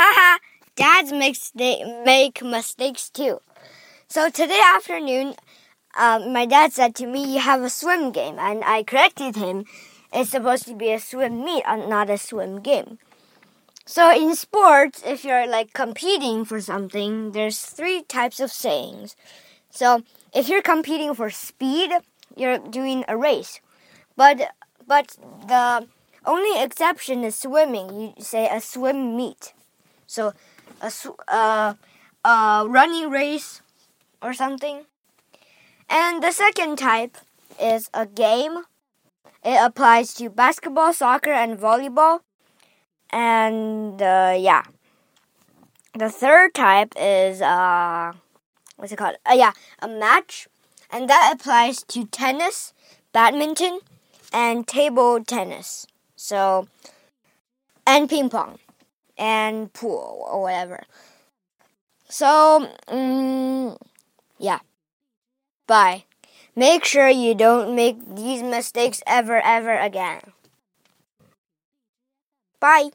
Haha, dads they make mistakes too. So today afternoon, um, my dad said to me, "You have a swim game," and I corrected him. It's supposed to be a swim meet, and not a swim game. So in sports, if you're like competing for something, there's three types of sayings. So if you're competing for speed, you're doing a race. But but the only exception is swimming. You say a swim meet. So a uh, a running race or something. And the second type is a game. It applies to basketball, soccer, and volleyball. And uh, yeah. The third type is uh what's it called? Uh, yeah, a match, and that applies to tennis, badminton, and table tennis. So, and ping pong, and pool or whatever. So, um, yeah. Bye. Make sure you don't make these mistakes ever, ever again. Bye.